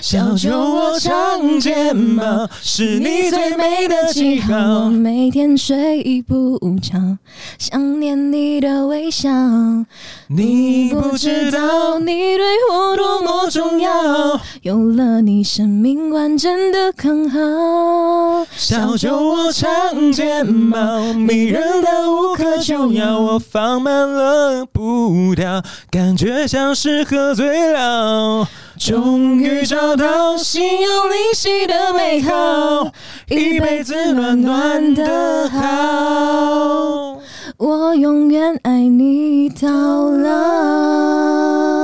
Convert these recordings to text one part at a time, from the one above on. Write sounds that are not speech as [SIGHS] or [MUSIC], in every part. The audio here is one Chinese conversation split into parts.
小酒窝长睫毛，是你最美的记号我。每天睡不着，想念你的微笑。你不知道，你对我多么重要，有了你，生命完整的刚好。小酒窝长睫毛，迷人的无可救药。我放慢了步调，感觉像是喝醉了。终于找到心有灵犀的美好，一辈子暖暖的好。我永远爱你到老。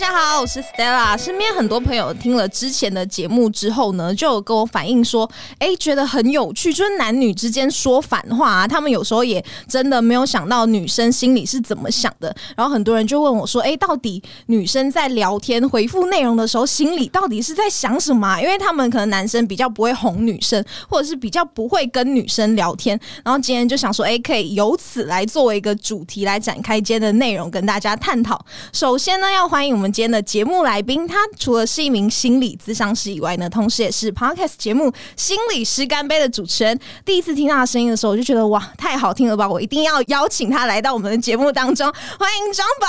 大家好，我是 Stella。身边很多朋友听了之前的节目之后呢，就跟我反映说，哎，觉得很有趣，就是男女之间说反话啊，他们有时候也真的没有想到女生心里是怎么想的。然后很多人就问我说，哎，到底女生在聊天回复内容的时候，心里到底是在想什么啊、因为他们可能男生比较不会哄女生，或者是比较不会跟女生聊天。然后今天就想说，哎，可以由此来作为一个主题来展开今天的内容，跟大家探讨。首先呢，要欢迎我们今天的节目来宾，他除了是一名心理咨商师以外呢，同时也是 Podcast 节目《心理师干杯》的主持人。第一次听到他声音的时候，我就觉得哇，太好听了吧！我一定要邀请他来到我们的节目当中，欢迎张宝。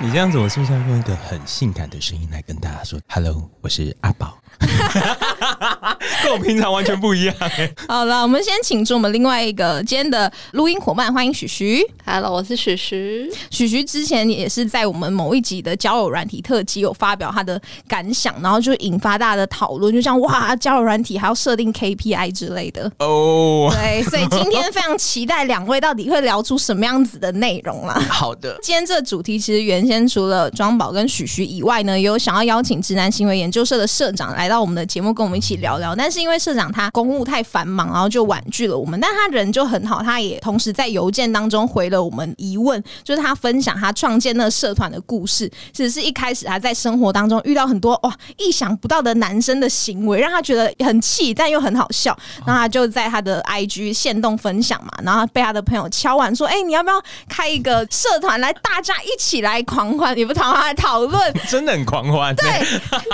你这样子，我是不是要用一个很性感的声音来跟大家说：“Hello，我是阿宝。” [LAUGHS] [LAUGHS] 跟我平常完全不一样哎、好了，我们先请出我们另外一个今天的录音伙伴，欢迎许徐。Hello，我是许徐。许徐之前也是在我们某一集的交友软体特辑有发表他的感想，然后就引发大家的讨论，就像哇，交友软体还要设定 KPI 之类的。哦，对，所以今天非常期待两位到底会聊出什么样子的内容啦。[LAUGHS] 好的，今天这主题其实原先除了庄宝跟许徐以外呢，也有想要邀请直男行为研究社的社长来到我们的节目跟我们一起聊聊。但是因为社长他公务太繁忙，然后就婉拒了我们。但他人就很好，他也同时在邮件当中回了我们疑问，就是他分享他创建那个社团的故事。其实是一开始他在生活当中遇到很多哇意想不到的男生的行为，让他觉得很气，但又很好笑。然后他就在他的 [LAUGHS] IG 线动分享嘛，然后被他的朋友敲完说：“哎、你要不要开一个社团来，大家一起来狂欢？也不狂欢，来讨论。”真的很狂欢。对，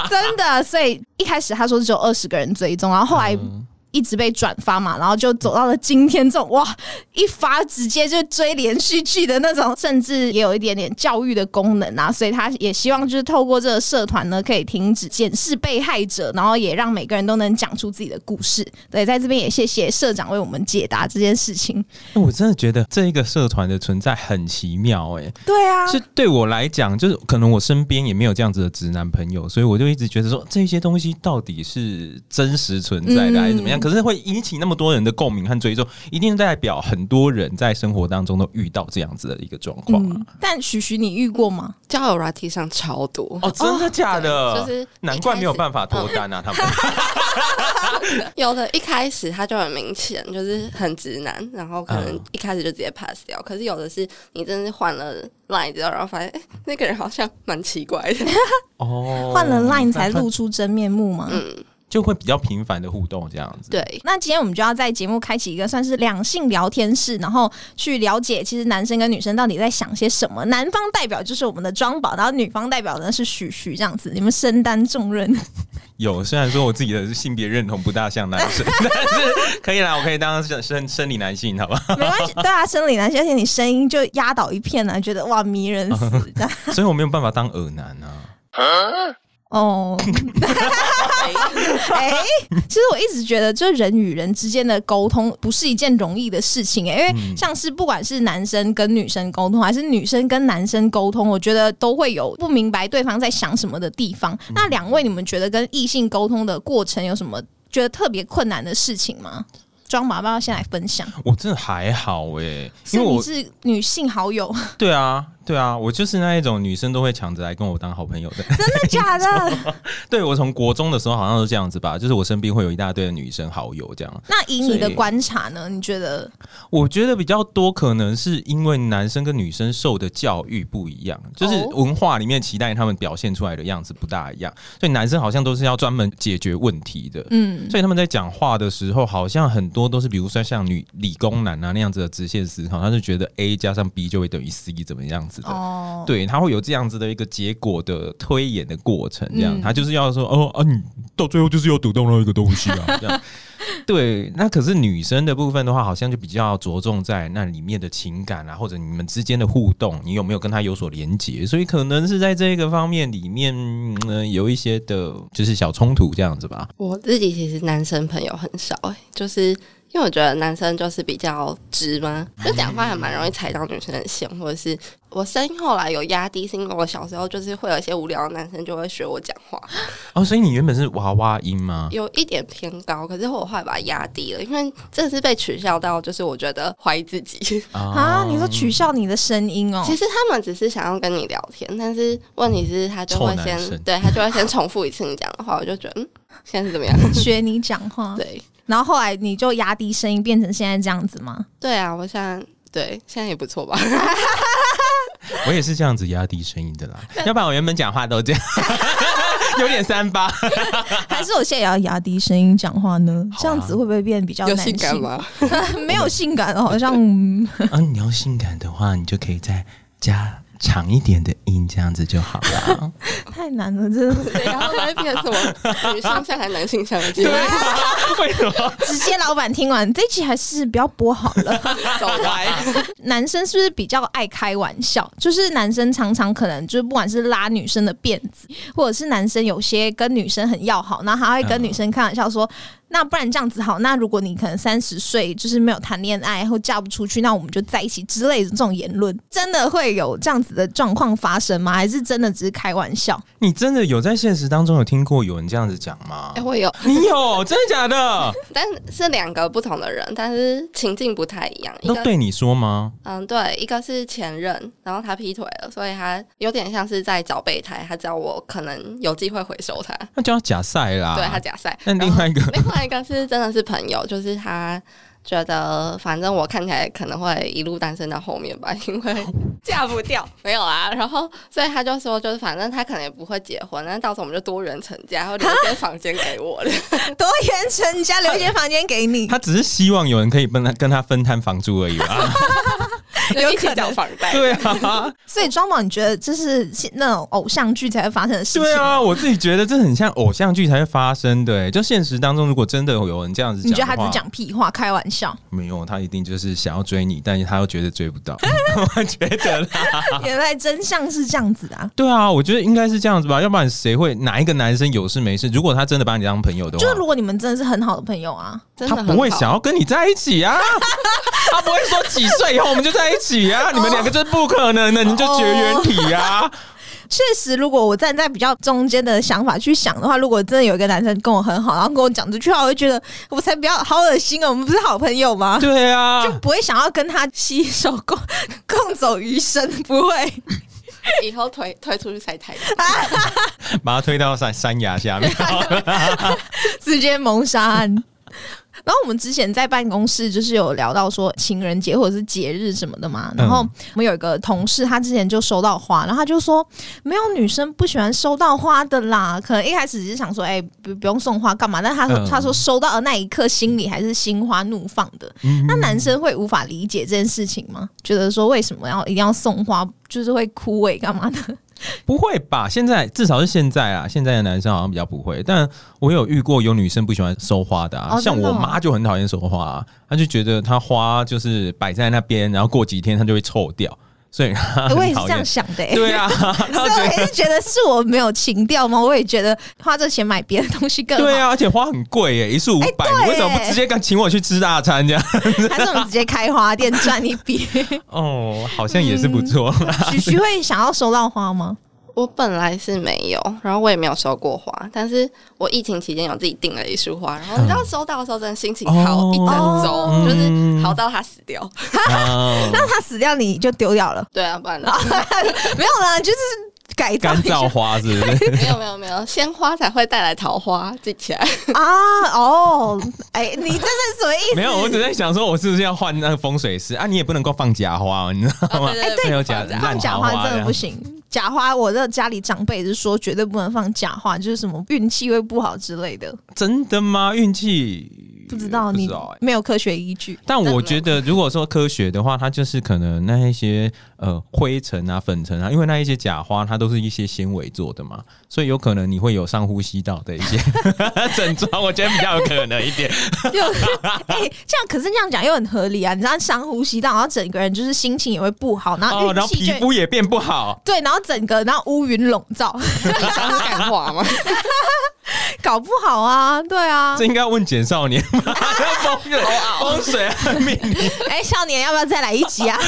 真的，所以一开始他说只有二十十个人追踪，然后后来一直被转发嘛，然后就走到了今天这种哇，一发直接就追连续剧的那种，甚至也有一点点教育的功能啊，所以他也希望就是透过这个社团呢，可以停止检视被害者，然后也让每个人都能讲出自己的故事。对，在这边也谢谢社长为我们解答这件事情。我真的觉得这一个社团的存在很奇妙哎、对啊，是对我来讲，就是可能我身边也没有这样子的直男朋友，所以我就一直觉得说这些东西到底是真实存在的还是怎么样？可是会引起那么多人的共鸣和追踪，一定代表很多人在生活当中都遇到这样子的一个状况啊。嗯，但许许你遇过吗？交友软体上超多，哦，真的假的？就是难怪没有办法脱单啊，他们。[LAUGHS] 有的一开始他就很明显，就是很直男，然后可能嗯一开始就直接 pass 掉。可是有的是你真的是换了 line 之后，然后发现哎、那个人好像蛮奇怪的。哦 [LAUGHS] 换了 Line 才露出真面目吗？嗯，就会比较频繁的互动这样子。，对，那今天我们就要在节目开启一个算是两性聊天室，然后去了解其实男生跟女生到底在想些什么。男方代表就是我们的庄宝，然后女方代表呢是许许这样子，你们身担重任。[LAUGHS] 有虽然说我自己的性别认同不大像男生，但是可以啦，我可以当生生生理男性，好吧？没关系，对啊，生理男性，而且你声音就压倒一片啊，觉得哇迷人死这样。[LAUGHS] 所以我没有办法当耳男啊。哦，[LAUGHS] 哎、其实我一直觉得，就人与人之间的沟通不是一件容易的事情、哎，因为像是不管是男生跟女生沟通，还是女生跟男生沟通，我觉得都会有不明白对方在想什么的地方。那两位，你们觉得跟异性沟通的过程有什么觉得特别困难的事情吗？庄爸爸要先来分享，我真的还好哎、是因为我你是女性好友，对啊，对啊，我就是那一种女生都会抢着来跟我当好朋友的。真的 [LAUGHS] 假的？[LAUGHS] 对我从国中的时候好像都这样子吧，就是我身边会有一大堆的女生好友这样。那以你的观察呢？你觉得我觉得比较多可能是因为男生跟女生受的教育不一样，就是哦文化里面期待他们表现出来的样子不大一样，所以男生好像都是要专门解决问题的。嗯，所以他们在讲话的时候，好像很多都是，比如说像女理工男啊那样子的直线思考，他就觉得 A 加上 B 就会等于 C 怎么样子的。哦，对，他会有这样子的一个结果的推演的过程，这样、嗯他就是要说哦啊，你到最后就是要读到那一个东西啊，这样。[LAUGHS] 对，那可是女生的部分的话，好像就比较着重在那里面的情感啊，或者你们之间的互动，你有没有跟他有所连结？所以可能是在这个方面里面，嗯、呃有一些的，就是小冲突这样子吧。我自己其实男生朋友很少、欸，就是因为我觉得男生就是比较直嘛，[LAUGHS] 就讲话还蛮容易踩到女生的线，或者是我声音后来有压低，是因为我小时候就是会有一些无聊的男生就会学我讲话，[LAUGHS] 哦，所以你原本是娃娃音吗？有一点偏高，可是我后来把它压低了，因为真的是被取笑到，就是我觉得怀疑自己。[LAUGHS] 啊，你说取笑你的声音哦？其实他们只是想要跟你聊天，但是问题是他就会先对他就会先重复一次你讲的话，我就觉得嗯，现在是怎么样？学你讲话，对然后后来你就压低声音，变成现在这样子吗？对啊，我现在对现在也不错吧。[LAUGHS] 我也是这样子压低声音的啦，[LAUGHS] 要不然我原本讲话都这样，[LAUGHS] 有点三八。还是我现在也要压低声音讲话呢？这样子会不会变比较性？性感吗？没有性感，好像嗯啊，你要性感的话，你就可以再加长一点的音，这样子就好了。[LAUGHS] 太难了，真的。对，然后会变成什么女性向还是男性向的节目？为什么？直接老板听完这一集还是不要播好了。[LAUGHS] 走歪。男生是不是比较爱开玩笑？就是男生常常可能就是不管是拉女生的辫子，或者是男生有些跟女生很要好，然后还会跟女生开玩笑说。那不然这样子好，那如果你可能三十岁就是没有谈恋爱或嫁不出去，那我们就在一起之类的这种言论，真的会有这样子的状况发生吗？还是真的只是开玩笑？你真的有在现实当中有听过有人这样子讲吗哎、？我有，你有真的假的？[LAUGHS] 但是两个不同的人，但是情境不太一样。一都对你说吗？嗯，对，一个是前任，然后他劈腿了，所以他有点像是在找备胎，他知道我可能有机会回收他，那就要假赛啦。对他假赛。那另外一个另外一个是真的是朋友，就是他觉得反正我看起来可能会一路单身到后面吧，因为 [LAUGHS] 嫁不掉，没有啊。然后所以他就说，就是反正他可能也不会结婚，那到时候我们就多人成家，然后留一间房间给我的。[LAUGHS] 多元成家，留一间房间给你。他只是希望有人可以跟他跟他分摊房租而已吧。[LAUGHS] 就一起缴房贷。对啊，[LAUGHS] 所以庄宝，你觉得这是那种偶像剧才会发生的事情？对啊，我自己觉得这很像偶像剧才会发生的、欸。就现实当中，如果真的有人这样子讲，你觉得他只是？讲屁话、开玩笑？[LAUGHS] 没有，他一定就是想要追你，但是他又觉得追不到。[LAUGHS] 我觉得啦，原来真相是这样子的啊！对啊，我觉得应该是这样子吧，要不然谁会哪一个男生有事没事？如果他真的把你当朋友的话，就是如果你们真的是很好的朋友啊，他真的他不会想要跟你在一起啊，他不会说几岁以后我们就在一起啊，你们两个就是不可能的，你就绝缘体啊。[LAUGHS] 确实，如果我站在比较中间的想法去想的话，如果真的有一个男生跟我很好，然后跟我讲这句话，我会觉得我才不要，好恶心哦！我们不是好朋友吗？[LAUGHS] 对啊就，不会想要跟他携手 [LAUGHS] 共共走余生，不会。以后推推出去晒太阳。把他推到山山崖下面。直接谋杀案。然后我们之前在办公室就是有聊到说情人节或者是节日什么的嘛，然后我们有一个同事，他之前就收到花，然后他就说没有女生不喜欢收到花的啦，可能一开始只是想说，哎、不不用送花干嘛？但他说、嗯他说收到的那一刻心里还是心花怒放的。那男生会无法理解这件事情吗？觉得说为什么要一定要送花，就是会枯萎干嘛的？[LAUGHS] 不会吧？现在至少是现在啊，现在的男生好像比较不会，但我有遇过有女生不喜欢收花的啊，像我妈就很讨厌收花、啊，她就觉得她花就是摆在那边，然后过几天它就会臭掉，所以她我也是这样。想的、欸。对啊，[LAUGHS] 所她以我也是觉得是我没有情调吗？我也觉得花这钱买别的东西更好。对啊，而且花很贵耶，一束五百、对你为什么不直接敢请我去吃大餐这样？还是我们直接开花店赚一笔？[LAUGHS] 哦，好像也是不错。徐徐会想要收到花吗？我本来是没有，然后我也没有收过花，但是我疫情期间有自己订了一束花，然后你知道收到的时候真的心情好一整周，哦就是好到它死掉。啊 [LAUGHS] 那他死掉你就丢掉了？对啊，不然呢 [LAUGHS] 没有啦，就是改造干燥花是不是？[LAUGHS] 没有没有没有，鲜花才会带来桃花，记起来。啊。哦，哎，你这是什么意思？没有，我只在想说，我是不是要换那个风水师啊？你也不能够放假花，你知道吗？对哎对 [LAUGHS] 没有假放烂假花真的不行，假花我的家里长辈是说绝对不能放假花，就是什么运气会不好之类的。真的吗？运气不知道你没有科学依据。但我觉得，如果说科学的话，它就是可能那一些呃灰尘啊、粉尘啊，因为那一些假花，它都是一些纤维做的嘛，所以有可能你会有上呼吸道的一些 [LAUGHS] 症状，我觉得比较有可能一点。就哎、这样可是这样讲又很合理啊！你知道上呼吸道，然后整个人就是心情也会不好，然后哦，然后皮肤也变不好。对，然后整个然后乌云笼罩，[LAUGHS] [LAUGHS] 你想是干话吗？[LAUGHS] 搞不好啊，对啊这。应该要问简少年吧？[LAUGHS] 风水风水和命理 [LAUGHS] 哎、少年要不要再来一集啊？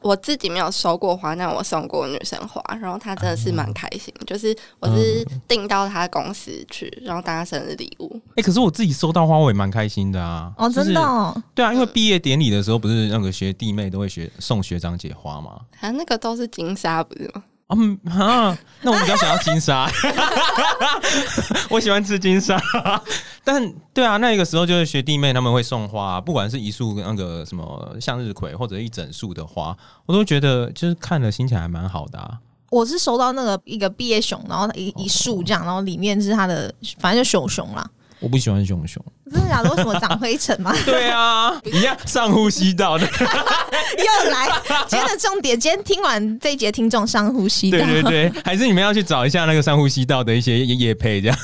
我自己没有收过花，但我送过女生花，然后她真的是蛮开心。就是我是订到她公司去，然后当她生日礼物。哎、可是我自己收到花，我也蛮开心的啊。哦，真的、哦，对啊，因为毕业典礼的时候，不是那个学弟妹都会学送学长姐花吗？啊，那个都是金沙，不是吗？嗯啊，那我比较想要金沙 [LAUGHS] [LAUGHS] 我喜欢吃金沙。[LAUGHS] 但对啊，那个时候就是学弟妹他们会送花、不管是一束那个什么向日葵，或者一整束的花，我都觉得就是看了心情还蛮好的啊。我是收到那个一个毕业熊，然后一一束这样，然后里面是它的，反正就熊熊啦。我不喜欢熊熊。真的假的？为什么长灰尘吗？对啊，一样上呼吸道的。[LAUGHS] 又来，今天的重点，今天听完这一节，听众上呼吸道。对对对，还是你们要去找一下那个上呼吸道的一些叶配，这样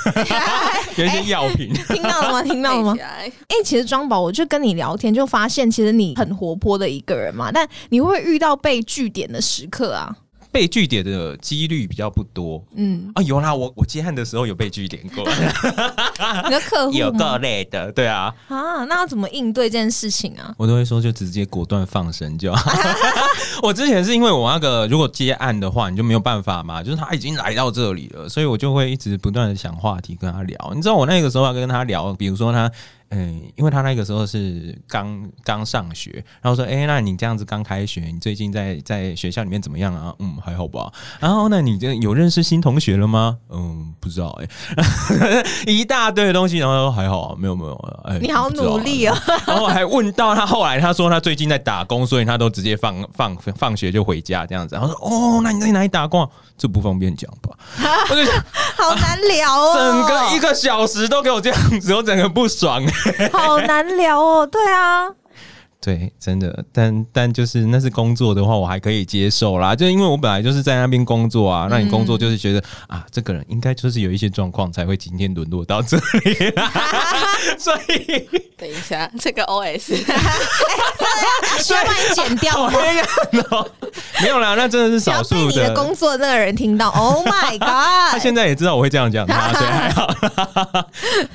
[LAUGHS] 有一些药品。听到了吗？[LAUGHS] 听到了吗哎、其实庄宝，我就跟你聊天，就发现其实你很活泼的一个人嘛，但你会不会遇到被据点的时刻啊？被据点的几率比较不多嗯，啊，有啦，我我接案的时候有被据点过，[LAUGHS] 你的客户有够吗？累的，对啊，啊，那要怎么应对这件事情啊？我都会说就直接果断放生就好。[LAUGHS] 我之前是因为我那个如果接案的话，你就没有办法嘛，就是他已经来到这里了，所以我就会一直不断的想话题跟他聊。你知道我那个时候要跟他聊，比如说他。嗯，因为他那个时候是刚刚上学，然后说，哎、那你这样子刚开学，你最近在在学校里面怎么样啊？嗯，还好吧。然后呢，你这有认识新同学了吗？嗯，不知道哎、[LAUGHS] 一大堆的东西，然后说还好啊，没有没有，哎、你好努力哦！然后还问到他后来，他说他最近在打工，所以他都直接放放放学就回家这样子。然后说哦，那你在哪里打工啊？这不方便讲吧？我就想好难聊哦，整个一个小时都给我这样子，我整个不爽。好难聊哦。对啊，对，真的，但但就是那是工作的话，我还可以接受啦。就因为我本来就是在那边工作啊，那你工作就是觉得、啊，这个人应该就是有一些状况才会今天沦落到这里，[LAUGHS] 所以等一下，这个 OS 需 [LAUGHS] 要帮你剪掉吗？好黑暗哦。没有啦，那真的是少数的工作那个人听到，Oh [LAUGHS] my god！他现在也知道我会这样讲他，所以还好。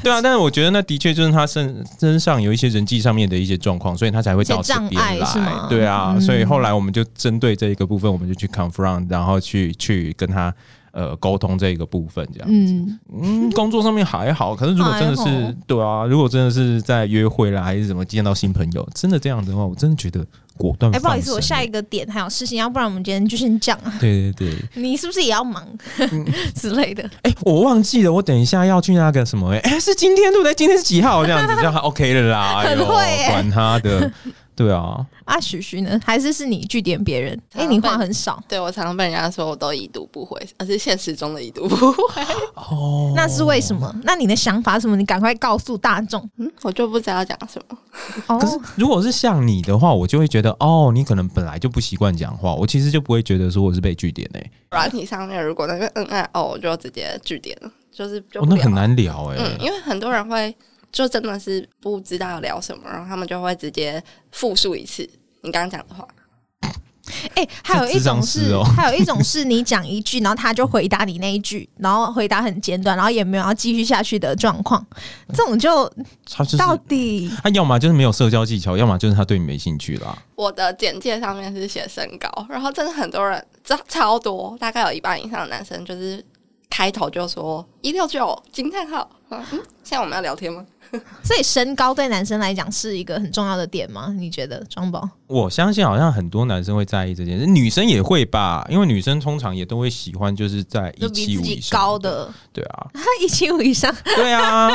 对啊，但是我觉得那的确就是他身身上有一些人际上面的一些状况，所以他才会到这边一些障碍是来吗。对啊，嗯所以后来我们就针对这一个部分，我们就去 confront，然后去去跟他。呃，沟通这一个部分这样，嗯，嗯，工作上面还好，可是如果真的是对啊，如果真的是在约会啦，还是怎么见到新朋友，真的这样子的话，我真的觉得果断。哎，不好意思，我下一个点还有事情，要不然我们今天就先讲啊。对对对，你是不是也要忙 [LAUGHS] 之类的？哎、我忘记了，我等一下要去那个什么、哎、哎是今天对不对？今天是几号？这样子，这样 OK 了啦。管他的，对啊，啊，许许呢？还是是你据点别人？哎、常你话很少，对我常常被人家说我都已读不回，而是现实中的已读不回。[LAUGHS] 哦，那是为什么？那你的想法是什么？你赶快告诉大众嗯，我就不知道讲什么。哦。可是如果是像你的话，我就会觉得，哦，你可能本来就不习惯讲话，我其实就不会觉得说我是被据点诶、软体上面如果那个嗯爱哦，我就直接据点了，就是就哦，那很难聊诶、嗯，因为很多人会就真的是不知道要聊什么，然后他们就会直接复述一次你刚刚讲的话。哎、还有一种是，[LAUGHS] 还有一种是你讲一句，然后他就回答你那一句，然后回答很简短，然后也没有要继续下去的状况，这种就他就是到底他要么就是没有社交技巧，要么就是他对你没兴趣啦。我的简介上面是写身高，然后真的很多人超超多，大概有一半以上的男生就是开头就说一六九惊叹号。嗯，现在我们要聊天吗？[LAUGHS] 所以身高对男生来讲是一个很重要的点吗？你觉得庄宝？我相信好像很多男生会在意这件事，女生也会吧，因为女生通常也都会喜欢就是在就一七五以上高，的，对啊，[LAUGHS] 一七五以上，对啊，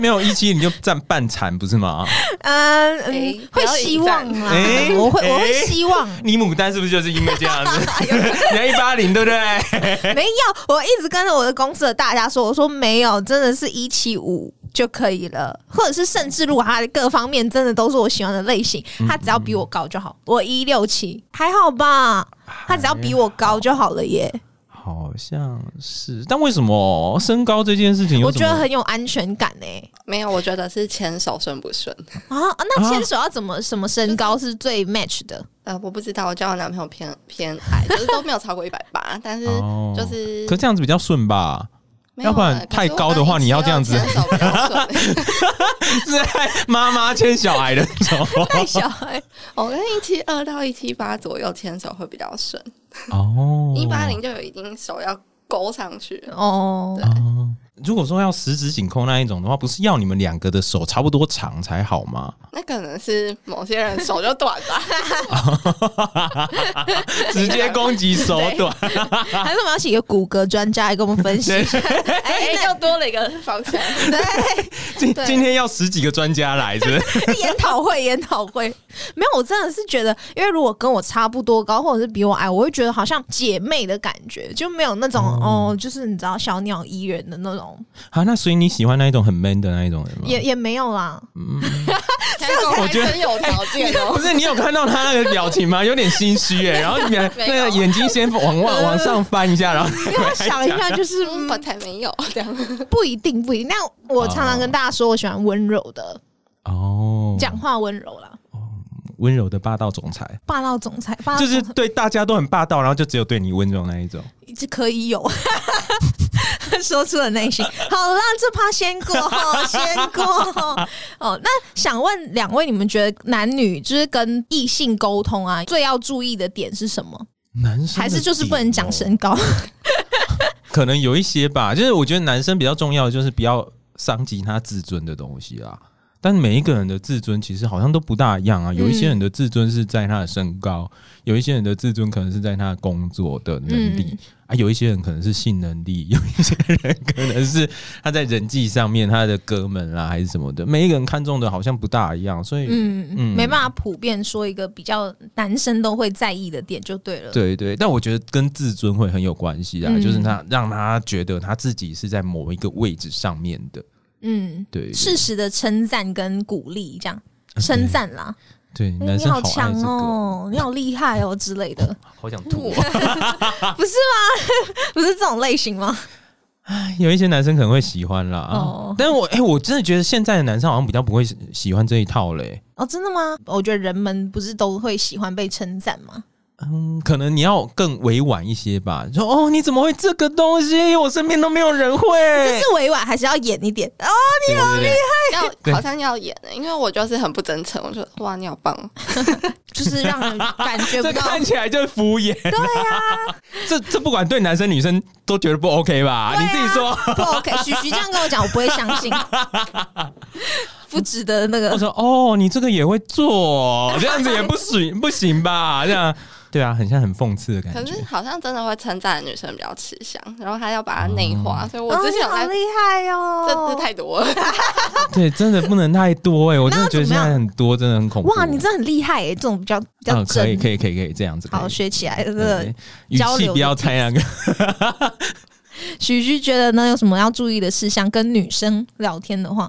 没有一七你就占半残不是吗？嗯、会希望啦，哎我会我会哎希望。你牡丹是不是就是因为这样子？[LAUGHS] 你要一八零对不对？没有，我一直跟着我的公司的大家说，我说没有，真的是一七五就可以了，或者是甚至如果他的各方面真的都是我喜欢的类型，他只要比我高就好。我一六七还好吧，他只要比我高就好了耶。好像是，但为什么身高这件事情我觉？得很有安全感呢。没有，我觉得是牵手顺不顺。啊，那牵手要怎么什么身高是最 match 的？呃，我不知道，我交的男朋友偏偏矮，就是都没有超过一百八，但是哦就是可这样子比较顺吧？要不然太高的话你要这样子。牵手比较顺。[LAUGHS] 是在妈妈牵小孩的时候。[LAUGHS] 太小孩，我跟一七二到一七八左右牵手会比较顺，哦，一八零就有一定手要勾上去了。哦，哦，如果说要十指紧扣那一种的话，不是要你们两个的手差不多长才好吗？那可能是某些人手就短吧。[LAUGHS] 直接攻击手短，[LAUGHS] 还是我们要请一个骨骼专家来跟我们分析一下？哎，又多了一个方向。对。今今天要十几个专家来，是不是？[LAUGHS] 研讨会，研讨会，没有，我真的是觉得，因为如果跟我差不多高，或者是比我矮，我会觉得好像姐妹的感觉，就没有那种哦就是你知道小鸟依人的那种，啊，那所以你喜欢那一种很 man 的那一种人吗？也也没有啦。[LAUGHS] 现在我觉得真有条件哦 [LAUGHS] 不。是你有看到他那个表情吗？有点心虚哎，[LAUGHS] 然后你那个眼睛先往往往上翻一下，然后因为我想一下，就是、嗯，嗯我才没有这样。不一定，不一定。那我常常跟大家说，我喜欢温柔的，哦，讲话温柔啦，温柔的霸道总裁，霸道总裁，霸道就是对大家都很霸道，然后就只有对你温柔那一种。一直可以有。[LAUGHS] 说出了内心。好啦，这趴先过，先过。[LAUGHS] 哦，那想问两位，你们觉得男女就是跟异性沟通啊，最要注意的点是什么？男生的还是就是不能讲身高？[LAUGHS] 可能有一些吧，就是我觉得男生比较重要的就是不要伤及他自尊的东西啦。但每一个人的自尊其实好像都不大一样啊，有一些人的自尊是在他的身高，有一些人的自尊可能是在他的工作的能力、嗯。啊，有一些人可能是性能力，[LAUGHS] 有一些人可能是他在人际上面他的哥们啦还是什么的，每一个人看重的好像不大一样，所以嗯，嗯。没办法普遍说一个比较男生都会在意的点就对了。对对，但我觉得跟自尊会很有关系啊，嗯。就是他让他觉得他自己是在某一个位置上面的，嗯，对对适时的称赞跟鼓励，这样称赞啦。对，哎你男生爱好强这个，哦，你好厉害哦之类的，[LAUGHS] 好想吐、[LAUGHS] 不是吗？[LAUGHS] 不是这种类型吗？有一些男生可能会喜欢啦，哦但是我哎、我真的觉得现在的男生好像比较不会喜欢这一套嘞。哦，真的吗？我觉得人们不是都会喜欢被称赞吗？嗯，可能你要更委婉一些吧。说哦，你怎么会这个东西？我身边都没有人会。这是委婉还是要演一点？哦，你好厉害！要好像要演的、因为我就是很不真诚，我说哇你好棒哦，[LAUGHS] 就是让人感觉这不到。看起来就是敷衍。对呀、[LAUGHS] 这这不管对男生女生都觉得不 OK 吧？啊你自己说。不 OK，徐徐这样跟我讲，我不会相信，[LAUGHS] 不值得那个我个。说哦，你这个也会做，[LAUGHS] 这样子也不行不行吧？这样对啊，很像很讽刺的感觉可是。好像真的会称赞的女生比较吃香，然后她要把它内化，所以我哦之前好厉害哦！真的太多 [LAUGHS] 了，对，真的不能太多哎、我真的觉得现在很多真的很恐怖。哇，你真的很厉害耶！这种比较比较嗯，可以，可以可以可以这样子，好学起来。这个语交流的气不要猜那个。[LAUGHS] 许徐觉得呢，有什么要注意的事项？跟女生聊天的话，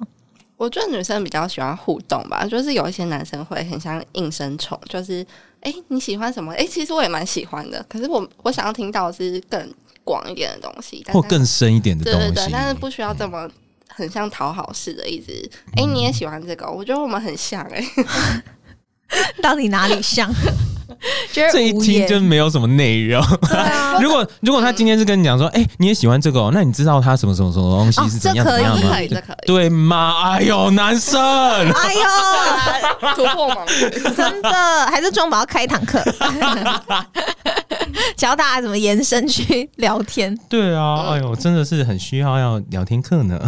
我觉得女生比较喜欢互动吧，就是有一些男生会很像应声虫，就是哎、诶你喜欢什么？哎、其实我也蛮喜欢的，可是我我想要听到的是更广一点的东西，但或更深一点的东西，对对对，但是不需要这么很像讨好式的，一直哎、你也喜欢这个？我觉得我们很像哎、[LAUGHS] 到底哪里像？[LAUGHS] 觉得这一听就没有什么内容。啊，[LAUGHS] 如果如果他今天是跟你讲说，哎、你也喜欢这个、哦，那你知道他什么什么什么东西哦是怎样这可以怎样吗这可？以，这可以，对吗？哎呦，男生，[LAUGHS] 哎呦，突破盲点。真的，还是庄宝要开一堂课，教大家怎么延伸去聊天。对啊，哎呦，真的是很需要要聊天课呢。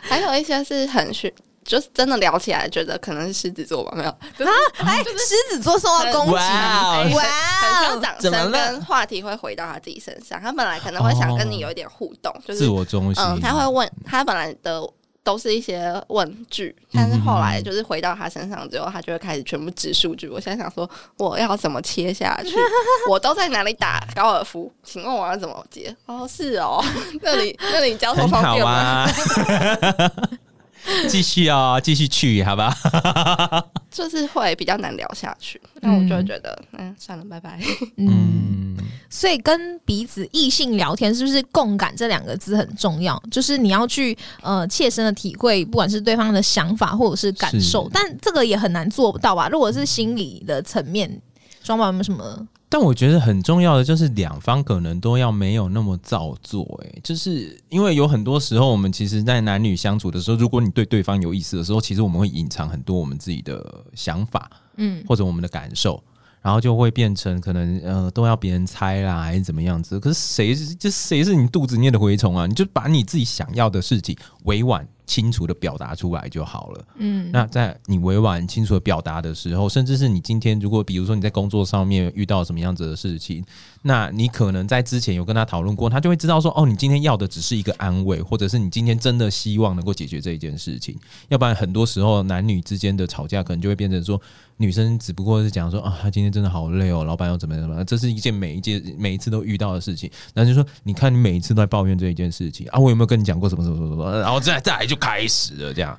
还有一些是很虚，就是真的聊起来觉得可能是狮子座吧，没有，就是哎，狮子座受到攻击，哇哦哇很需要掌声跟话题会回到他自己身上。他本来可能会想跟你有一点互动，就是自我中心，嗯，他会问他本来的都是一些问句，但是后来就是回到他身上之后，他就会开始全部指数据。我现在想说，我要怎么切下去？[LAUGHS] 我都在哪里打高尔夫？请问我要怎么接？哦，是哦，[LAUGHS] 那里那里交通方便吗？[LAUGHS] [LAUGHS] 继续啊，继续去，好吧？[LAUGHS] 就是会比较难聊下去，那我就会觉得，嗯，算了，拜拜。嗯，嗯，所以跟彼此异性聊天，是不是共感这两个字很重要？就是你要去呃切身的体会，不管是对方的想法或者是感受，但这个也很难做到吧？如果是心理的层面，双宝有没有什么？但我觉得很重要的就是两方可能都要没有那么造作、欸，就是因为有很多时候我们其实，在男女相处的时候，如果你对对方有意思的时候，其实我们会隐藏很多我们自己的想法嗯，或者我们的感受。然后就会变成可能呃都要别人猜啦，还是怎么样子？可是谁是就谁是你肚子里面的蛔虫啊？你就把你自己想要的事情委婉清楚的表达出来就好了。嗯，那在你委婉清楚的表达的时候，甚至是你今天如果比如说你在工作上面遇到什么样子的事情，那你可能在之前有跟他讨论过，他就会知道说，哦，你今天要的只是一个安慰，或者是你今天真的希望能够解决这一件事情。要不然很多时候男女之间的吵架，可能就会变成说，女生只不过是讲说啊，她今天真的好累哦，老板要怎么样怎么，这是一件每一件每一次都遇到的事情。然后就说，你看你每一次都在抱怨这一件事情啊，我有没有跟你讲过什么什么什么什么？然后再再来就开始了这样。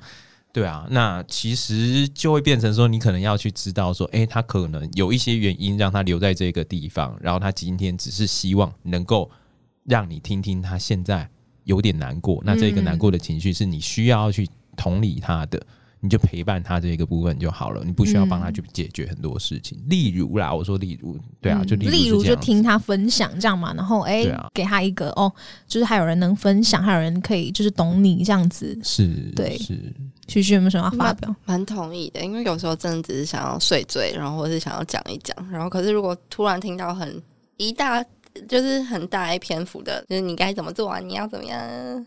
对啊，那其实就会变成说，你可能要去知道说，诶，他可能有一些原因让他留在这个地方，然后他今天只是希望能够让你听听他现在有点难过，那这个难过的情绪是你需要去同理他的，你就陪伴他这个部分就好了，你不需要帮他去解决很多事情。例如啦，我说例如，对啊，就例如就听他分享这样嘛，然后哎、给他一个哦，就是还有人能分享，还有人可以就是懂你这样子。是，对是，旭旭有没有什么要发表？蛮同意的，因为有时候真的只是想要睡醉，然后或是想要讲一讲，然后可是如果突然听到很一大就是很大一篇幅的，就是你该怎么做啊，你要怎么样，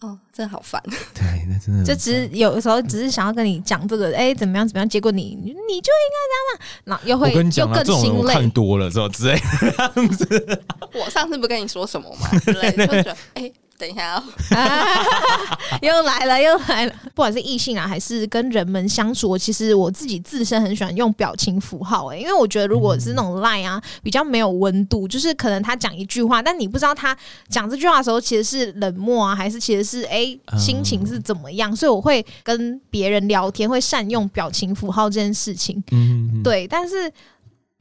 哦，真的好烦。[LAUGHS] 对，那真的就只是有时候只是想要跟你讲这个，哎、怎么样怎么样，结果你你就应该这样啊，那又会我跟你讲啊，又更心这种看。多了之后之类的，我上次不跟你说什么吗？[LAUGHS] 之类的，就觉得哎、等一下、哦，[LAUGHS] 又来了，又来了。不管是异性啊，还是跟人们相处，我其实我自己自身很喜欢用表情符号、欸，因为我觉得如果是那种 line 啊，比较没有温度，就是可能他讲一句话，但你不知道他讲这句话的时候其实是冷漠啊，还是其实是哎、嗯心情是怎么样，所以我会跟别人聊天会善用表情符号这件事情。嗯，对，但是。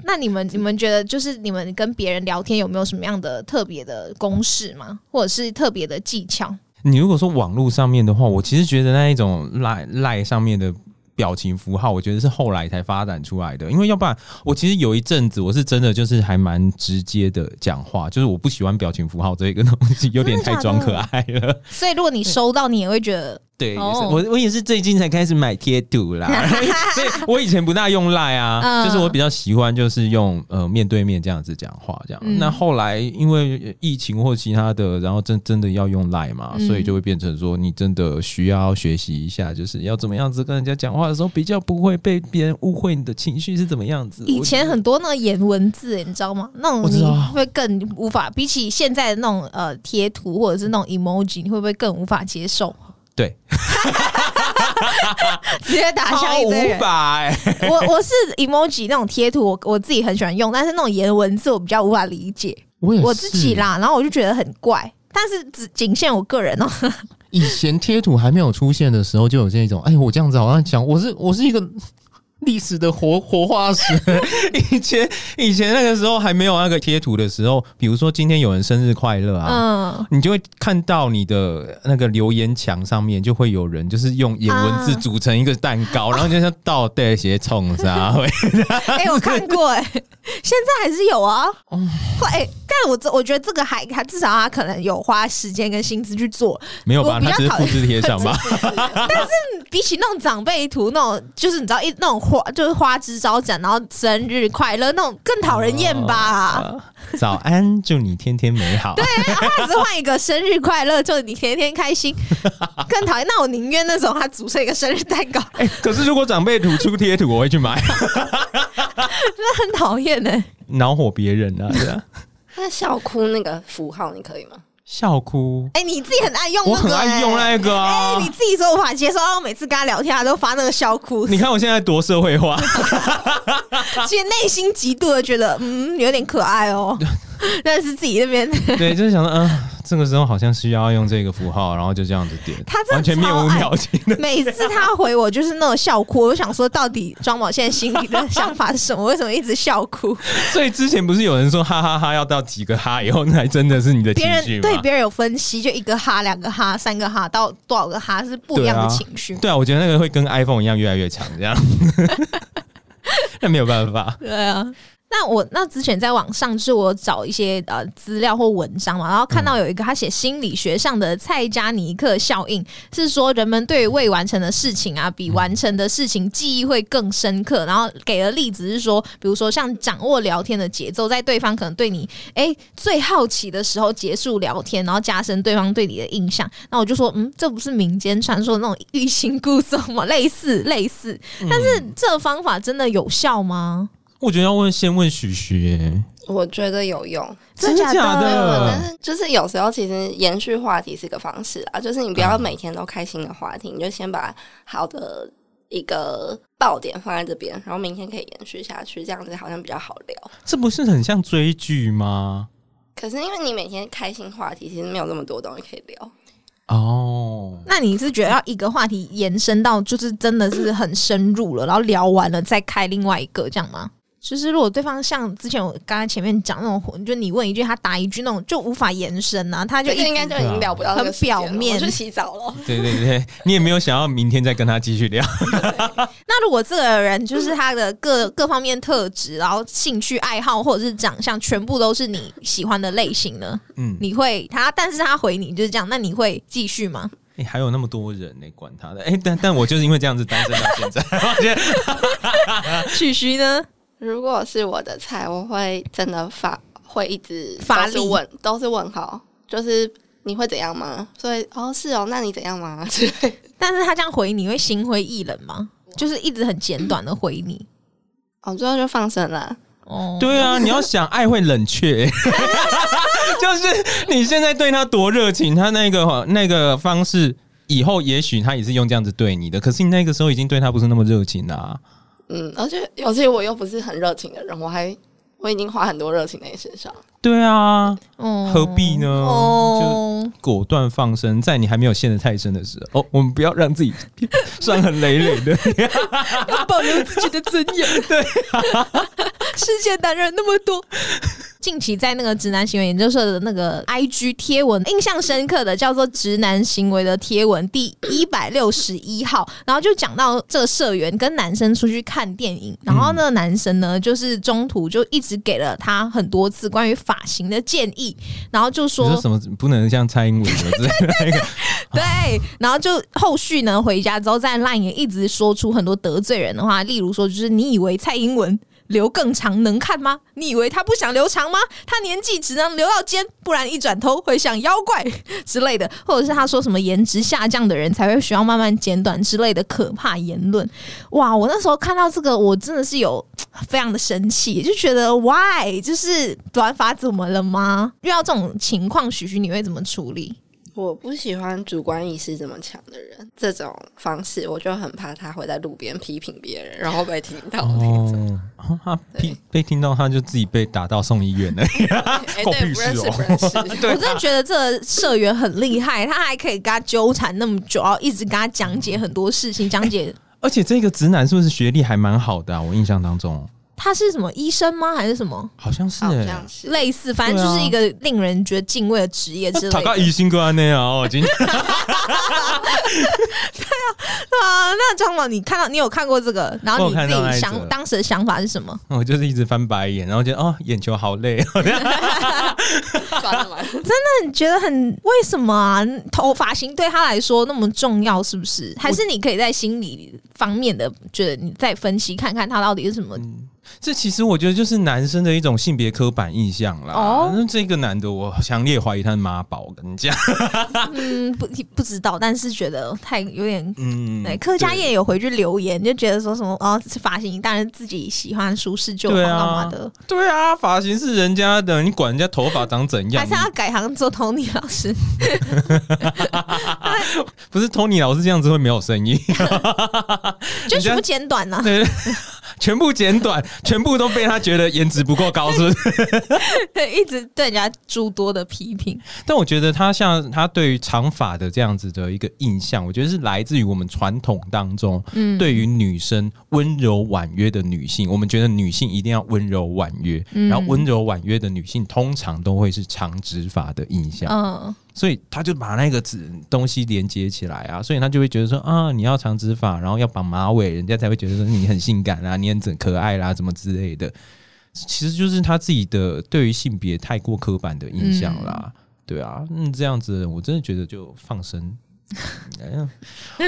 那你们你们觉得就是你们跟别人聊天有没有什么样的特别的公式吗？或者是特别的技巧？你如果说网络上面的话，我其实觉得那一种赖赖上面的表情符号，我觉得是后来才发展出来的。因为要不然，我其实有一阵子我是真的就是还蛮直接的讲话，就是我不喜欢表情符号这一个东西，有点太装可爱了。[LAUGHS] 所以如果你收到，你也会觉得对，也是哦我我也是最近才开始买贴图啦，[LAUGHS] 所以我以前不大用赖啊，嗯就是我比较喜欢就是用呃面对面这样子讲话这样。嗯那后来因为疫情或其他的，然后真真的要用赖嘛，嗯所以就会变成说你真的需要学习一下，就是要怎么样子跟人家讲话的时候比较不会被别人误会你的情绪是怎么样子。以前很多那个颜文字，你知道吗？那种你会更无法，比起现在的那种呃贴图或者是那种 emoji，你会不会更无法接受？对，[LAUGHS] 直接打超无枪一堆我我是 emoji 那种贴图，我我自己很喜欢用，但是那种颜文字我比较无法理解，我也我自己啦，然后我就觉得很怪。但是只仅限我个人哦、以前贴图还没有出现的时候，就有这种，哎，我这样子好像讲，我是我是一个历史的活活化石。[LAUGHS] 以前以前那个时候还没有那个贴图的时候，比如说今天有人生日快乐啊。嗯，你就会看到你的那个留言墙上面就会有人就是用颜文字啊组成一个蛋糕，然后就像倒带鞋冲啥会，[LAUGHS] 哎、我看过哎、现在还是有啊。哦会哎、但我这我觉得这个还还至少他可能有花时间跟心思去做，没有吧？他只是复制贴上吧？[LAUGHS] 但是比起那种长辈图那种，就是你知道一那种花就是花枝招展，然后生日快乐那种更讨人厌吧。啊早安，祝你天天美好。对，他只换一个生日快乐，祝你天天开心，[LAUGHS] 更讨厌。那我宁愿那种他煮成一个生日蛋糕，哎、可是如果长辈吐出贴图，我会去买，[LAUGHS] 那很讨厌呢。[LAUGHS] 恼火别人啊，对啊，那笑哭那个符号你可以吗？笑哭。哎、你自己很爱用、那个我很爱用那个啊哎、你自己说无法接受，然后每次跟他聊天，他都发那个笑哭，[LAUGHS] 你看我现在多社会化，[LAUGHS] 其实内心极度的觉得，嗯，有点可爱哦。[LAUGHS] 但是自己那边，[LAUGHS] 对，就是想到，嗯、这个时候好像需要用这个符号，然后就这样子点，他完全面无表情的。每次他回我就是那种笑哭，我想说，到底庄宝现在心里的想法是什么？为什么一直笑哭？[LAUGHS] 所以之前不是有人说哈哈哈要到几个哈以后，那还真的是你的情别？人对别人有分析，就一个哈、两个哈、三个哈，到多少个哈是不一样的情绪。对啊，我觉得那个会跟 iPhone 一样越来越长，这样。那没有办法，对啊。那我那之前在网上就是我找一些呃资料或文章嘛，然后看到有一个他写心理学上的蔡加尼克效应，是说人们对未完成的事情啊，比完成的事情记忆会更深刻。然后给的例子是说，比如说像掌握聊天的节奏，在对方可能对你哎最好奇的时候结束聊天，然后加深对方对你的印象。那我就说，嗯，这不是民间传说的那种欲擒故纵吗？[LAUGHS] 类似类似，但是这个方法真的有效吗？我觉得要问先问许许、欸，我觉得有用，真的假假的但是就是有时候其实延续话题是个方式啊，就是你不要每天都开心的话题，你就先把好的一个爆点放在这边，然后明天可以延续下去，这样子好像比较好聊。这不是很像追剧吗？可是因为你每天开心话题，其实没有那么多东西可以聊。哦，那你是觉得要一个话题延伸到就是真的是很深入了，然后聊完了再开另外一个这样吗？就是如果对方像之前我刚刚前面讲那种，就你问一句他答一句那种，就无法延伸啊，他就应该就已经聊不到这个很表面我去洗澡了。[LAUGHS] 对对对，你也没有想要明天再跟他继续聊，[LAUGHS] [LAUGHS] 那如果这个人就是他的各各方面特质，然后兴趣爱好或者是长相，全部都是你喜欢的类型呢？嗯，你会他，但是他回你就是这样，那你会继续吗？哎、还有那么多人呢、管他的，哎、但但我就是因为这样子单身到现在，我觉得许徐呢？如果是我的菜，我会真的发会一直发力问都是问号，就是你会怎样吗？所以哦是哦，那你怎样吗？[LAUGHS] 之类但是他这样回你会心灰意冷吗？就是一直很简短的回你。哦，最后就放生了。哦，对啊，你要想爱会冷却，[LAUGHS] 就是你现在对他多热情，他那个那个方式，以后也许他也是用这样子对你的，可是你那个时候已经对他不是那么热情啦、嗯，而且尤其我又不是很热情的人，我还我已经花很多热情在你身上。对啊，嗯。何必呢？哦，果断放生，在你还没有陷得太深的时候，哦，我们不要让自己伤痕累累的。[LAUGHS] 要保留自己的尊严。[LAUGHS] 对、世界男人那么多。近期在那个直男行为研究社的那个 IG 贴文，印象深刻的叫做“直男行为”的贴文第一百六十一号，然后就讲到这个社员跟男生出去看电影，然后那个男生呢，就是中途就一直给了他很多次关于发型的建议，然后就说说什么不能像蔡英文什么之类的？[LAUGHS] 对，然后就后续呢，回家之后在 LINE 也一直说出很多得罪人的话，例如说，就是你以为蔡英文留更长能看吗？你以为他不想留长吗？他年纪只能留到肩，不然一转头会像妖怪之类的，或者是他说什么颜值下降的人才会需要慢慢剪短之类的可怕言论。哇，我那时候看到这个，我真的是有 [SIGHS] 非常的生气，就觉得 why 就是短发怎么了吗？遇到这种情况，许许你会怎么处理？我不喜欢主观意识这么强的人，这种方式我就很怕他会在路边批评别人，然后被听到那种。哦，他被被听到，他就自己被打到送医院了。[LAUGHS] 哎、关 [LAUGHS] 我对，屁不认识，事哦不认识。[LAUGHS] 我真的觉得这个社员很厉害，他还可以跟他纠缠那么久，然后一直跟他讲解很多事情，讲解而且这个直男是不是学历还蛮好的啊？我印象当中他是什么医生吗？还是什么好像是好哎、像是类似？反正就是一个令人觉得敬畏的职业之类他的。疑心哥那样哦，今天 [LAUGHS] 啊，那张某，你看到你有看过这个，然后我有你自己看到那一则想当时的想法是什么？我就是一直翻白眼，然后觉得哦，眼球好累。算了吧，那你觉得很为什么啊？头发型对他来说那么重要，是不是？还是你可以在心理方面的觉得你再分析看看他到底是什么？这其实我觉得就是男生的一种性别刻板印象啦。哦那这个男的，我强烈怀疑他是妈宝，我跟你讲。嗯，不不知道，但是觉得太有点。嗯对，客家燕有回去留言，就觉得说什么哦，发型当然自己喜欢舒适就好，对干啊嘛的？对啊，发型是人家的，你管人家头发长怎样还是？要改行做 Tony 老师？[LAUGHS] 不是 Tony 老师这样子会没有声音，[LAUGHS] 就全部剪短呢、对，全部剪短，[LAUGHS] 全部都被他觉得颜值不够高，是不是？对，[LAUGHS] 一直对人家诸多的批评。[LAUGHS] 但我觉得他像他对于长发的这样子的一个印象，我觉得是来自于我们传统当中，嗯对于女生温柔婉约的女性，我们觉得女性一定要温柔婉约，嗯然后温柔婉约的女性通常都会是长直发的印象，嗯，所以他就把那个字东西连接起来啊，所以他就会觉得说啊，你要长直发，然后要绑马尾，人家才会觉得说你很性感啊，你很整可爱啦，什么之类的。其实就是他自己的对于性别太过刻板的印象啦，对啊，嗯，这样子我真的觉得就放生，哎 [LAUGHS] 呀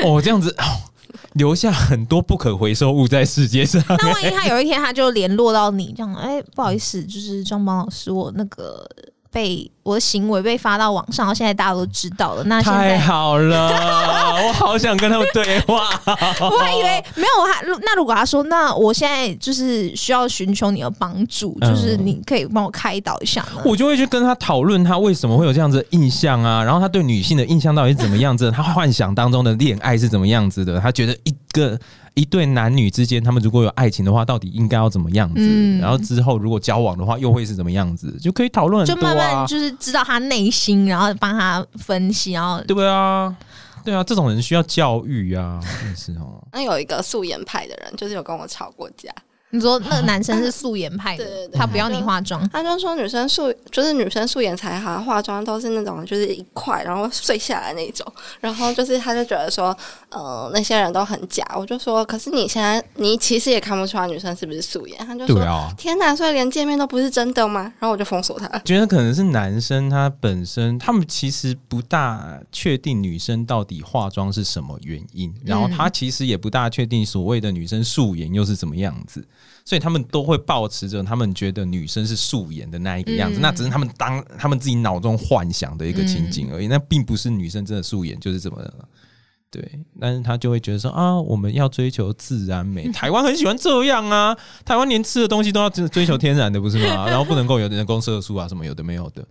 哦，这样子、哦、[LAUGHS] 留下很多不可回收物在世界上。那万一他有一天他就联络到你，这样，哎、不好意思，就是庄邦老师，我那个被我的行为被发到网上，现在大家都知道了。那现太好了，[LAUGHS] 我好想跟他们对话。[LAUGHS] 我还以为没有他，那如果他说，那我现在就是需要寻求你的帮助，嗯就是你可以帮我开导一下呢？我就会去跟他讨论他为什么会有这样子的印象啊，然后他对女性的印象到底是怎么样子的，他幻想当中的恋爱是怎么样子的，他觉得一个一对男女之间，他们如果有爱情的话，到底应该要怎么样子，嗯然后之后如果交往的话，又会是怎么样子，就可以讨论就很多啊慢慢。就是知道他内心，然后帮他分析，然后对啊，对啊，这种人需要教育啊，是哦。[LAUGHS] 那有一个素颜派的人，就是有跟我吵过架。你说那个男生是素颜派的，[LAUGHS] 对对对他不要你化妆，他就说女生素就是女生素颜才好，化妆都是那种就是一块然后碎下来那种，然后就是他就觉得说，呃，那些人都很假。我就说，可是你现在你其实也看不出来女生是不是素颜。他就说，对啊，天哪，所以连见面都不是真的吗？然后我就封锁他。觉得可能是男生他本身，他们其实不大确定女生到底化妆是什么原因，然后他其实也不大确定所谓的女生素颜又是怎么样子，所以他们都会保持着他们觉得女生是素颜的那一个样子，嗯那只是他们当他们自己脑中幻想的一个情景而已，那并不是女生真的素颜就是怎么的。对，但是他就会觉得说啊，我们要追求自然美，[LAUGHS] 台湾很喜欢这样啊，台湾连吃的东西都要追追求天然的，不是吗？然后不能够有人工色素啊，什么有的没有的，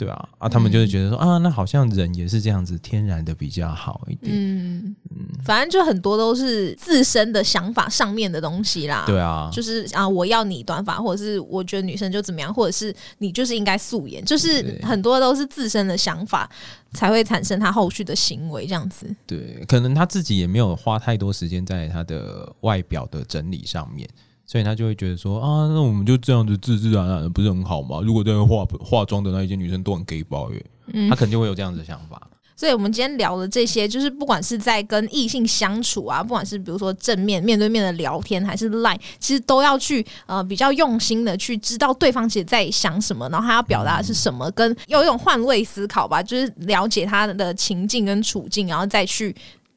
对啊，啊，他们就会觉得说啊，那好像人也是这样子，天然的比较好一点，嗯，反正就很多都是自身的想法上面的东西啦。对啊，就是啊，我要你短发，或者是我觉得女生就怎么样，或者是你就是应该素颜，就是很多都是自身的想法才会产生他后续的行为这样子。对，可能他自己也没有花太多时间在他的外表的整理上面。所以他就会觉得说啊，那我们就这样子自自然然的，不是很好吗？如果在化化妆的那一些女生都很 gay 包耶，嗯他肯定会有这样子的想法。所以，我们今天聊的这些，就是不管是在跟异性相处啊，不管是比如说正面面对面的聊天，还是 Line，其实都要去呃比较用心的去知道对方其实在想什么，然后他要表达的是什么，跟有一种换位思考吧，就是了解他的情境跟处境，然后再去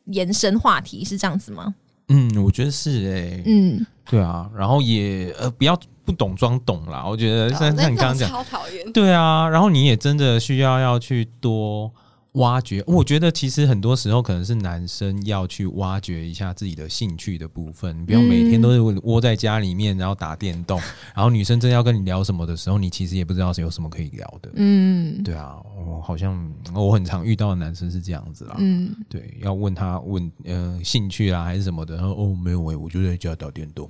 延伸话题，是这样子吗？嗯，我觉得是哎、嗯，对啊，然后也呃不要不懂装懂啦，我觉得像像你刚刚讲，超讨厌。对啊，然后你也真的需要要去多挖掘。我觉得其实很多时候可能是男生要去挖掘一下自己的兴趣的部分，不要每天都是窝在家里面然后打电动，[LAUGHS] 然后女生真要跟你聊什么的时候，你其实也不知道是有什么可以聊的。嗯对啊，我好像我很常遇到的男生是这样子啦。嗯，对，要问他问呃兴趣啦还是什么的，然后哦没有诶、我就在家打电动。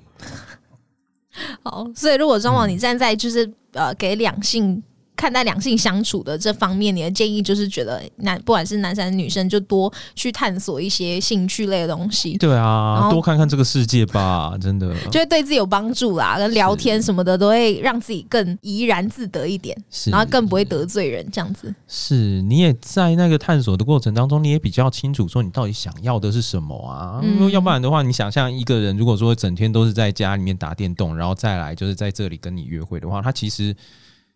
[LAUGHS] 好，所以如果张王你站在就是呃给两性。看待两性相处的这方面，你的建议就是觉得男不管是男生女生，就多去探索一些兴趣类的东西，对然啊，后多看看这个世界吧，[LAUGHS] 真的。就会对自己有帮助啦。跟聊天什么的都会让自己更怡然自得一点，是然后更不会得罪人，这样子。是，你也在那个探索的过程当中，你也比较清楚说你到底想要的是什么啊。嗯因为要不然的话，你想象一个人如果说整天都是在家里面打电动，然后再来就是在这里跟你约会的话，他其实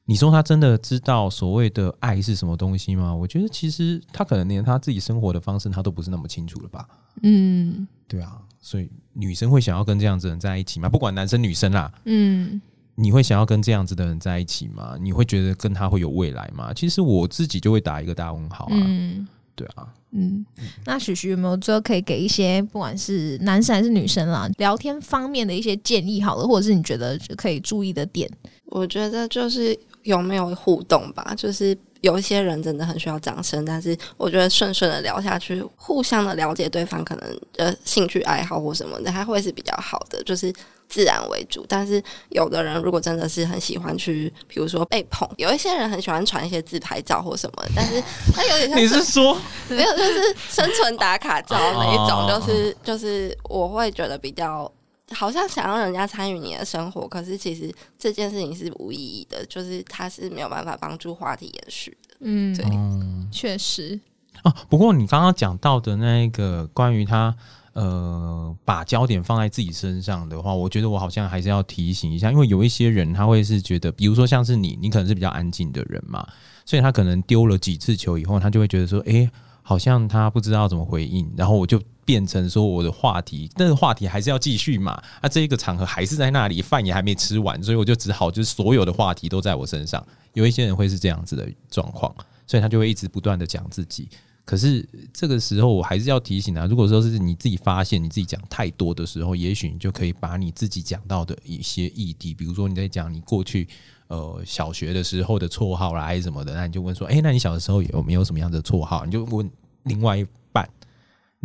你说他真的知道所谓的爱是什么东西吗？我觉得其实他可能连他自己生活的方式他都不是那么清楚了吧。嗯对啊，所以女生会想要跟这样子的人在一起吗？不管男生女生啦，嗯你会想要跟这样子的人在一起吗？你会觉得跟他会有未来吗？其实我自己就会打一个大问号啊。嗯对啊，嗯。那许许有没有最后可以给一些不管是男生还是女生啦，聊天方面的一些建议好了，或者是你觉得可以注意的点？我觉得就是有没有互动吧，就是有一些人真的很需要掌声，但是我觉得顺顺的聊下去，互相的了解对方可能呃兴趣爱好或什么的，还会是比较好的，就是自然为主。但是有的人如果真的是很喜欢去，比如说被捧，有一些人很喜欢传一些自拍照或什么，但是他有点像 [LAUGHS] 你是说？没有，就是生存打卡照那一种，哦。就是就是我会觉得比较好像想让人家参与你的生活，可是其实这件事情是无意义的，就是它是没有办法帮助话题延续的。嗯，对。嗯确实，哦，不过你刚刚讲到的那个关于他呃把焦点放在自己身上的话，我觉得我好像还是要提醒一下，因为有一些人他会是觉得，比如说像是你，你可能是比较安静的人嘛，所以他可能丢了几次球以后，他就会觉得说，诶，好像他不知道怎么回应，然后我就变成说我的话题，但是话题还是要继续嘛，啊，这一个场合还是在那里，饭也还没吃完，所以我就只好就是所有的话题都在我身上。有一些人会是这样子的状况，所以他就会一直不断的讲自己。可是这个时候，我还是要提醒啊，如果说是你自己发现你自己讲太多的时候，也许你就可以把你自己讲到的一些议题，比如说你在讲你过去呃小学的时候的绰号啦，还是什么的，那你就问说，诶，那你小的时候有没有什么样的绰号？你就问另外，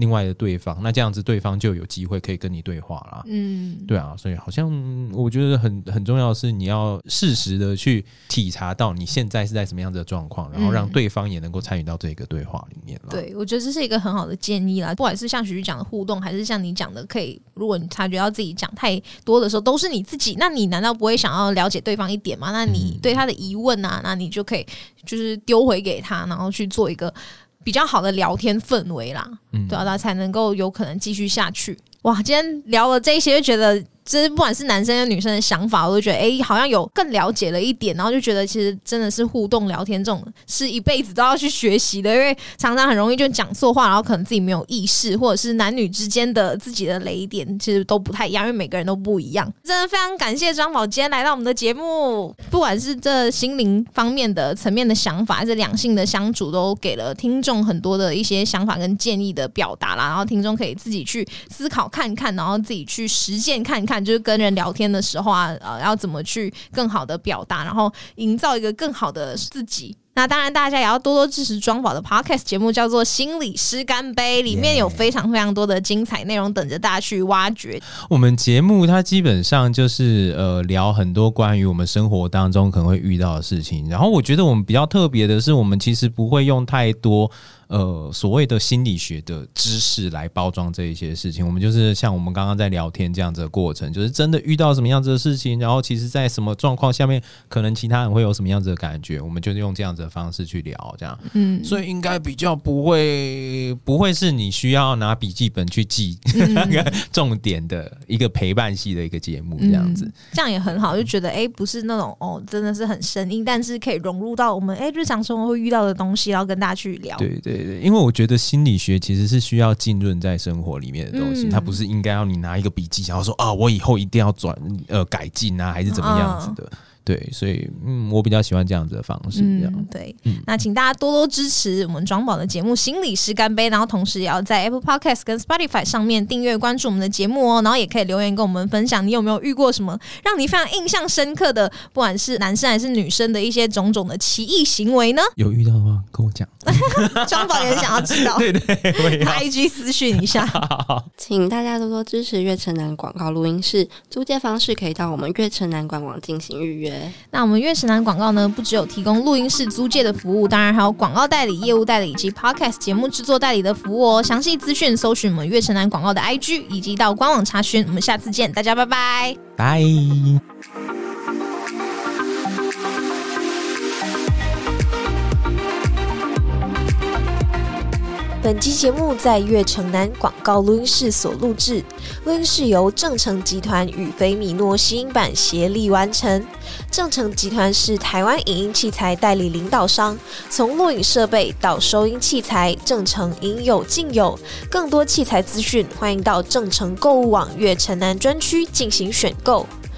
另外的对方，那这样子对方就有机会可以跟你对话啦。嗯，对啊，所以好像我觉得很很重要的是，你要适时的去体察到你现在是在什么样子的状况，然后让嗯对方也能够参与到这个对话里面了。，对，我觉得这是一个很好的建议啦。不管是像徐徐讲的互动，还是像你讲的，可以，如果你察觉到自己讲太多的时候，都是你自己，那你难道不会想要了解对方一点吗？那你对他的疑问啊，那你就可以就是丢回给他，然后去做一个比较好的聊天氛围啦。嗯对啊，那才能够有可能继续下去。哇，今天聊了这些，就觉得这不管是男生跟女生的想法，我都觉得哎、好像有更了解了一点，然后就觉得其实真的是互动聊天这种是一辈子都要去学习的，因为常常很容易就讲错话，然后可能自己没有意识，或者是男女之间的自己的雷点其实都不太一样，因为每个人都不一样。真的非常感谢张宝今天来到我们的节目，不管是这心灵方面的层面的想法，还是两性的相处，都给了听众很多的一些想法跟建议的表达啦。然后听众可以自己去思考看看，然后自己去实践看看，就是跟人聊天的时候啊，呃，要怎么去更好的表达，然后营造一个更好的自己。那当然，大家也要多多支持庄宝的 podcast 节目，叫做《心理师干杯》，里面有非常非常多的精彩内容等着大家去挖掘。我们节目它基本上就是呃聊很多关于我们生活当中可能会遇到的事情。然后我觉得我们比较特别的是，我们其实不会用太多呃所谓的心理学的知识来包装这一些事情。我们就是像我们刚刚在聊天这样子的过程，就是真的遇到什么样子的事情，然后其实在什么状况下面，可能其他人会有什么样子的感觉，我们就是用这样子的方式去聊，这样。嗯，所以应该比较不会不会是你需要拿笔记本去记嗯那个 [LAUGHS] 重点的一个陪伴系的一个节目这样子。嗯这样也很好，就觉得哎、诶不是那种哦，真的是很生硬，但是可以融入到我们哎、诶日常生活会遇到的东西，然后跟大家去聊。对对对，因为我觉得心理学其实是需要浸润在生活里面的东西，嗯它不是应该要你拿一个笔记，然后说啊，我以后一定要转呃改进啊，还是怎么样子的。对，所以嗯，我比较喜欢这样子的方式，这样。嗯，对，嗯那请大家多多支持我们庄宝的节目《心理师干杯》，然后同时也要在 Apple Podcast 跟 Spotify 上面订阅关注我们的节目哦，然后也可以留言跟我们分享，你有没有遇过什么让你非常印象深刻的，不管是男生还是女生的一些种种的奇异行为呢？有遇到的话跟我讲。[LAUGHS] 庄宝也想要知道，[LAUGHS] 对对，IG 私讯一下。[LAUGHS] 请大家多多支持月城南广告录音室，租借方式可以到我们月城南官网进行预约。那我们月城南广告呢，不只有提供录音室租借的服务，当然还有广告代理、业务代理以及 podcast 节目制作代理的服务哦。详细资讯搜寻我们月城南广告的 IG，以及到官网查询。我们下次见，大家拜拜。拜。本期节目在悦城南广告录音室所录制，录音室由正成集团与菲米诺吸音版协力完成。正成集团是台湾影音器材代理领导商，从录影设备到收音器材，正成应有尽有。更多器材资讯，欢迎到正成购物网悦城南专区进行选购。